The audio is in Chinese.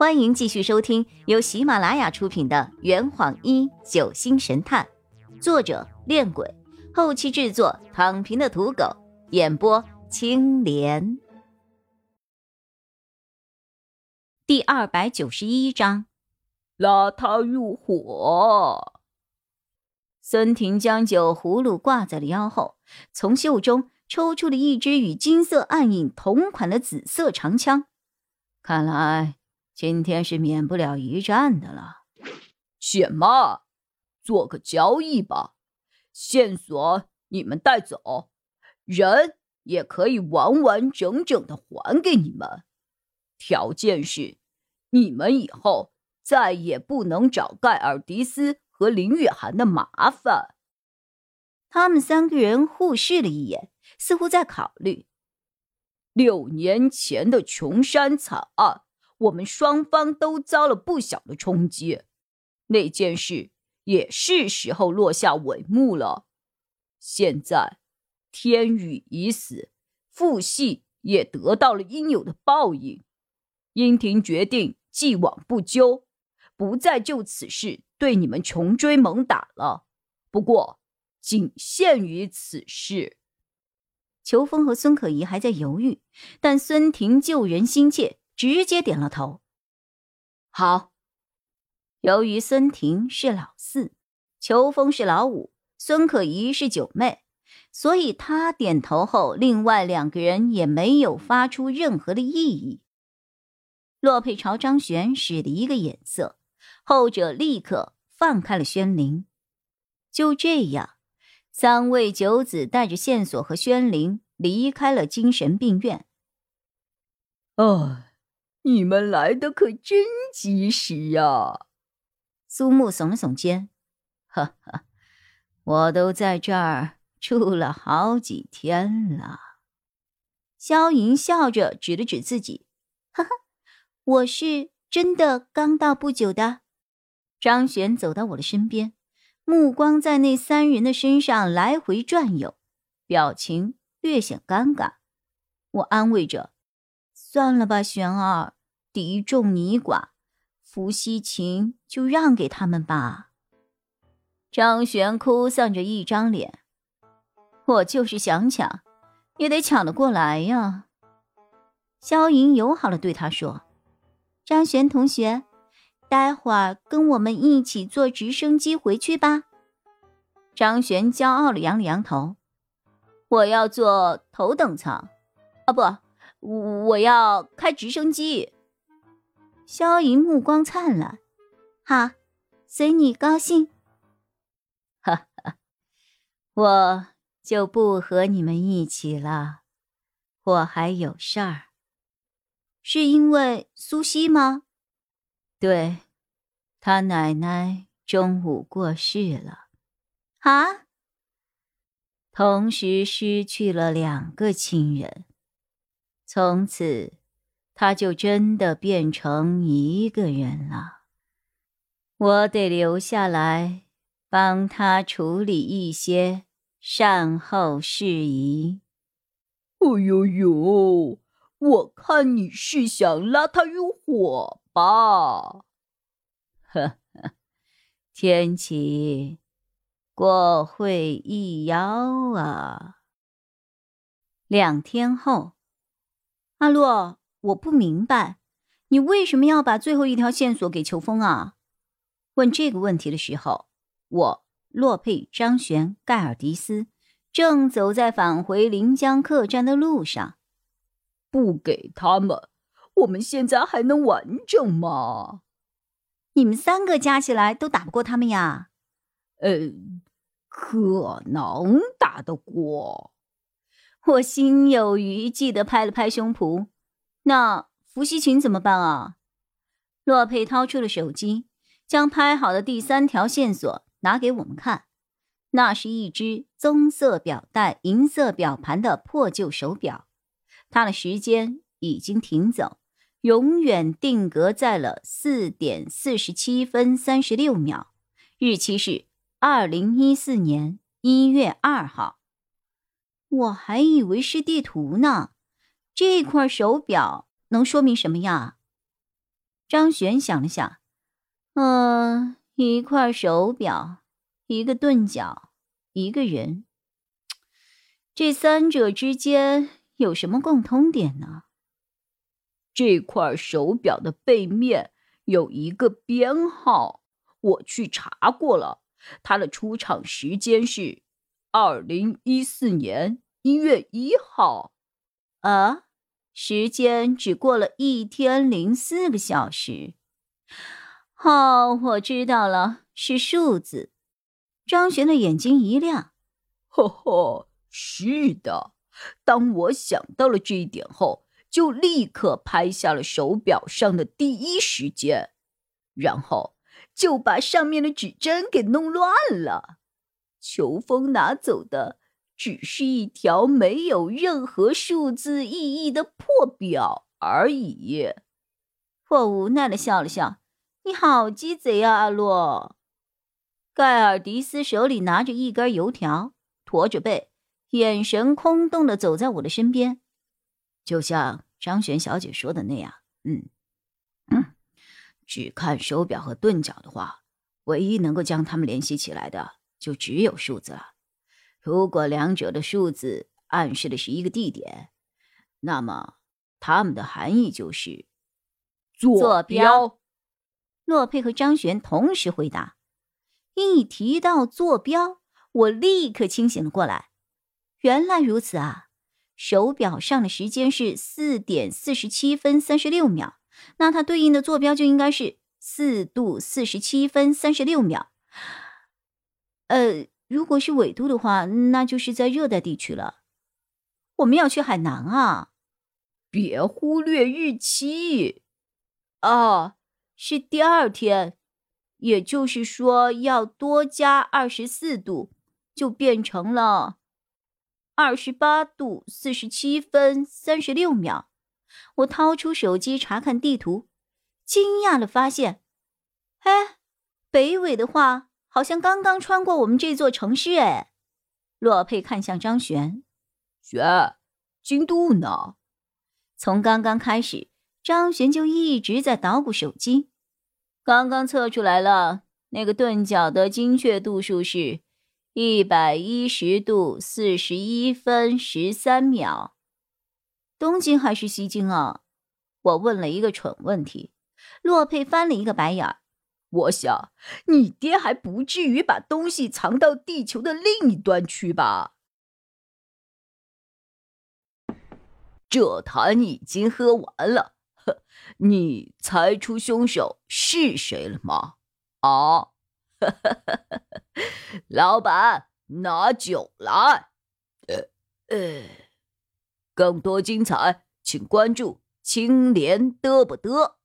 欢迎继续收听由喜马拉雅出品的《圆谎一九星神探》，作者：恋鬼，后期制作：躺平的土狗，演播：青莲。第二百九十一章，拉他入伙。孙婷将酒葫芦挂在了腰后，从袖中抽出了一支与金色暗影同款的紫色长枪，看来。今天是免不了一战的了，且慢，做个交易吧。线索你们带走，人也可以完完整整的还给你们。条件是，你们以后再也不能找盖尔迪斯和林雨涵的麻烦。他们三个人互视了一眼，似乎在考虑六年前的琼山惨案。我们双方都遭了不小的冲击，那件事也是时候落下帷幕了。现在天宇已死，傅系也得到了应有的报应。殷庭决定既往不咎，不再就此事对你们穷追猛打了。不过，仅限于此事。裘风和孙可怡还在犹豫，但孙婷救人心切。直接点了头，好。由于孙婷是老四，裘风是老五，孙可怡是九妹，所以他点头后，另外两个人也没有发出任何的异议。洛佩朝张璇使了一个眼色，后者立刻放开了宣灵。就这样，三位九子带着线索和宣灵离开了精神病院。哦。你们来的可真及时呀！苏木耸了耸肩，哈哈，我都在这儿住了好几天了。萧莹笑着指了指自己，哈哈，我是真的刚到不久的。张璇走到我的身边，目光在那三人的身上来回转悠，表情略显尴尬。我安慰着。算了吧，玄儿，敌众你寡，伏羲琴就让给他们吧。张璇哭丧着一张脸，我就是想抢，也得抢得过来呀。萧莹友好的对他说：“张璇同学，待会儿跟我们一起坐直升机回去吧。”张璇骄傲的扬了扬头：“我要坐头等舱，啊不。”我要开直升机。萧莹目光灿烂，好，随你高兴。哈哈，我就不和你们一起了，我还有事儿。是因为苏西吗？对，他奶奶中午过世了。啊？同时失去了两个亲人。从此，他就真的变成一个人了。我得留下来帮他处理一些善后事宜。哎呦呦，我看你是想拉他入伙吧？呵呵，天启，过会一邀啊。两天后。阿洛，我不明白，你为什么要把最后一条线索给裘风啊？问这个问题的时候，我洛佩、张璇、盖尔迪斯正走在返回临江客栈的路上。不给他们，我们现在还能完整吗？你们三个加起来都打不过他们呀？呃，可能打得过。我心有余悸的拍了拍胸脯，那伏羲琴怎么办啊？洛佩掏出了手机，将拍好的第三条线索拿给我们看。那是一只棕色表带、银色表盘的破旧手表，它的时间已经停走，永远定格在了四点四十七分三十六秒，日期是二零一四年一月二号。我还以为是地图呢，这块手表能说明什么呀？张璇想了想，嗯，一块手表，一个钝角，一个人，这三者之间有什么共通点呢？这块手表的背面有一个编号，我去查过了，它的出厂时间是二零一四年一月一号。啊，时间只过了一天零四个小时。哦，我知道了，是数字。张璇的眼睛一亮，呵呵，是的。当我想到了这一点后。就立刻拍下了手表上的第一时间，然后就把上面的指针给弄乱了。裘风拿走的只是一条没有任何数字意义的破表而已。我无奈的笑了笑：“你好鸡贼啊，阿洛！”盖尔迪斯手里拿着一根油条，驼着背，眼神空洞的走在我的身边。就像张璇小姐说的那样，嗯，只看手表和钝角的话，唯一能够将它们联系起来的就只有数字了。如果两者的数字暗示的是一个地点，那么它们的含义就是坐标。洛佩和张璇同时回答。一提到坐标，我立刻清醒了过来。原来如此啊！手表上的时间是四点四十七分三十六秒，那它对应的坐标就应该是四度四十七分三十六秒。呃，如果是纬度的话，那就是在热带地区了。我们要去海南啊！别忽略日期哦，是第二天，也就是说要多加二十四度，就变成了。二十八度四十七分三十六秒，我掏出手机查看地图，惊讶的发现，哎，北纬的话好像刚刚穿过我们这座城市。哎，洛佩看向张璇，璇，经度呢？从刚刚开始，张璇就一直在捣鼓手机，刚刚测出来了，那个钝角的精确度数是。一百一十度四十一分十三秒，东京还是西京啊？我问了一个蠢问题。洛佩翻了一个白眼儿。我想你爹还不至于把东西藏到地球的另一端去吧？这坛已经喝完了，呵，你猜出凶手是谁了吗？啊？老板，拿酒来。呃呃，更多精彩，请关注青莲嘚不嘚。